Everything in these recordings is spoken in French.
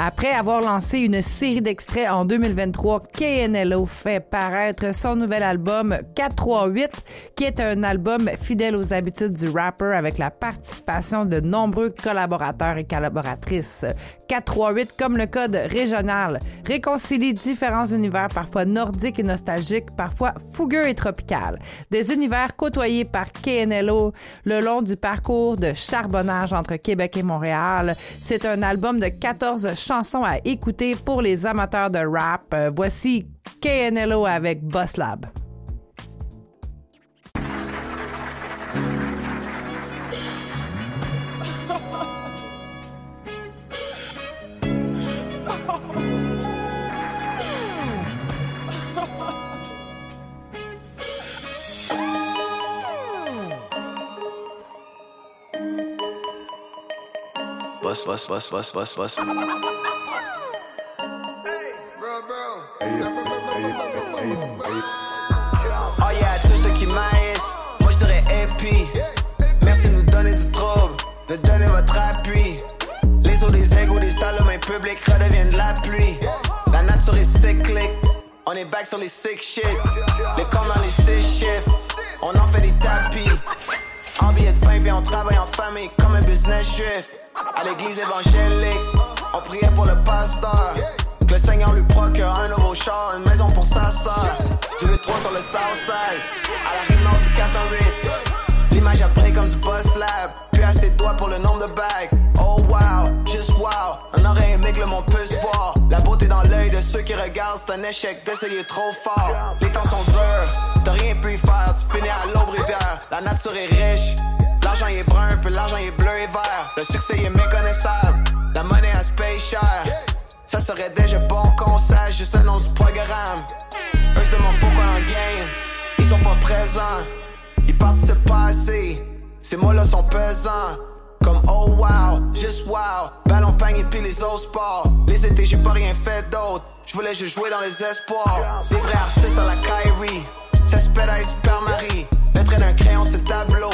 Après avoir lancé une série d'extraits en 2023, KNLO fait paraître son nouvel album 438, qui est un album fidèle aux habitudes du rapper avec la participation de nombreux collaborateurs et collaboratrices. 438, comme le code régional, réconcilie différents univers parfois nordiques et nostalgiques, parfois fougueux et tropical. Des univers côtoyés par KNLO le long du parcours de charbonnage entre Québec et Montréal. C'est un album de 14 chansons à écouter pour les amateurs de rap. Euh, voici KNLO avec Boss Lab. Bust, bust, bust, bust, bust, bust. Oh yeah, tous ceux qui maïsent, moi je serais happy. Merci de nous donner ce trouble, de donner votre appui. Les eaux des égouts, des salles, main public redeviennent de la pluie. La nature est cyclique, on est back sur les sick shit. Les corps dans les six shifts, on en fait des tapis. En billet de fin, on travaille en famille comme un business juif. À l'église évangélique, on priait pour le pasteur. Que le Seigneur lui procure un nouveau char, une maison pour sa soeur. Du 3 sur le Southside, à la rive nord du 418. L'image après comme du boss lab, puis à ses doigts pour le nombre de bagues. Oh wow, just wow, on aurait aimé que le monde puisse voir. La beauté de ceux qui regardent, c'est un échec d'essayer trop fort. Les temps sont durs, t'as rien pu y faire, tu finis à l'aube rivière. La nature est riche. L'argent est brun, puis l'argent est bleu et vert. Le succès est méconnaissable, la monnaie a se cher. Ça serait déjà bon qu'on sache juste le nom du programme. Eux se demandent pourquoi en game, ils sont pas présents. Ils participent pas assez, ces mots-là sont pesants. Oh wow, juste wow, ballon pagne et puis les autres sports. Les étés, j'ai pas rien fait d'autre. Je voulais juste jouer dans les espoirs. Des vrais artistes à la Kyrie, ça se pète à Marie. Trait d'un crayon, c'est le tableau.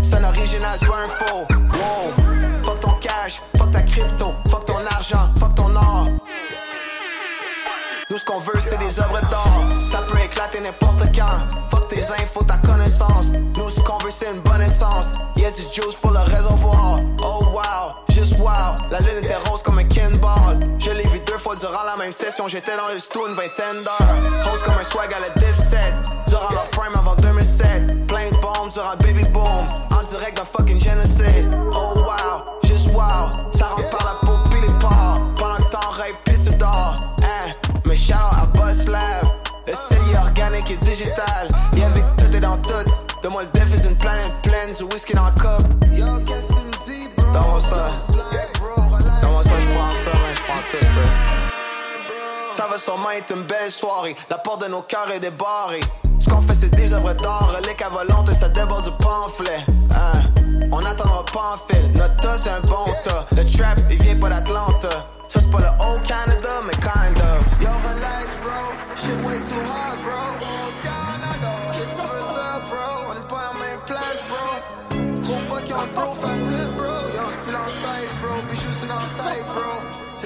C'est un original, c'est un faux. Wow, fuck ton cash, fuck ta crypto, fuck ton argent, fuck ton or. Nous, ce qu'on veut, c'est des œuvres d'art. Ça peut éclater n'importe quand. Fuck tes infos, ta connaissance. Nous, ce qu'on veut, c'est une bonne essence. Yes, du juice pour le réservoir. Oh wow, juste wow. La lune était rose comme un kinball. Je l'ai vu deux fois durant la même session. J'étais dans le stu une vingtaine. Rose comme un swag à la dipset. Durant leur prime avant 2007. Plein de bombes durant Baby Boom. Organique et que tout est dans tout. De moi le défi, c'est une planète pleine. Du whisky dans le cup. Dans mon ça. Dans mon ça, j'prends ça, mais j'prends tout, bro. Ça va sûrement être une belle soirée. La porte de nos cœurs est débarrée. Ce qu'on fait, c'est des œuvres d'art. Les à volonté, ça déborde du pamphlet. Hein? On n'attendra pas en fil. Notre tas, c'est un bon tas. Le trap, il vient pas d'Atlanta. Ça, c'est pas le old Canada, mais kind of. Yo, relax, bro. Shit way too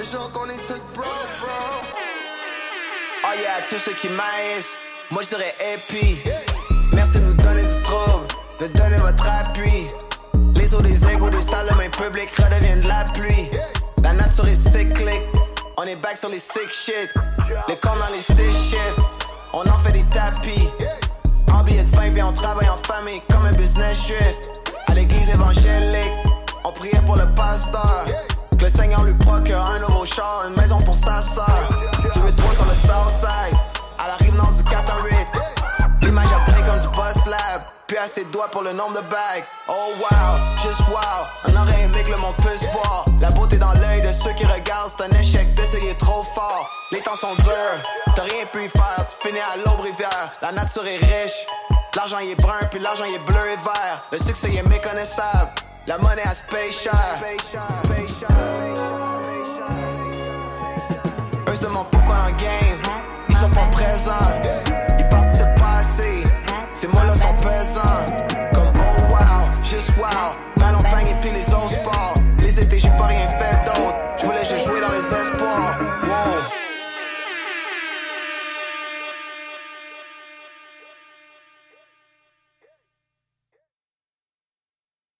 Bro, bro. Oh yeah, tous ceux qui maïsent, moi je serais happy. Merci de nous donner du trouble, de donner votre appui. Les eaux des égouts, des salles, main redeviennent de la pluie. La nature est cyclique, on est back sur les sick shit. Les corps dans les six shifts, on en fait des tapis. En billet de fin, puis on travaille en famille comme un business juif. À l'église évangélique, on priait pour le pasteur. Le Seigneur lui procure un nouveau char, une maison pour sa soeur. Tu veux trois sur le Southside, à la rive nord du 418. L'image après comme du boss lab, puis à ses doigts pour le nombre de bagues. Oh wow, just wow, on aurait aimé que le monde puisse voir. La beauté dans l'œil de ceux qui regardent, c'est un échec d'essayer trop fort. Les temps sont durs, t'as rien pu y faire, tu finis à l'aube rivière. La nature est riche, l'argent y est brun, puis l'argent y est bleu et vert. Le succès y est méconnaissable, la monnaie paye cher. Eux se demandent pourquoi en game, ils sont pas présents.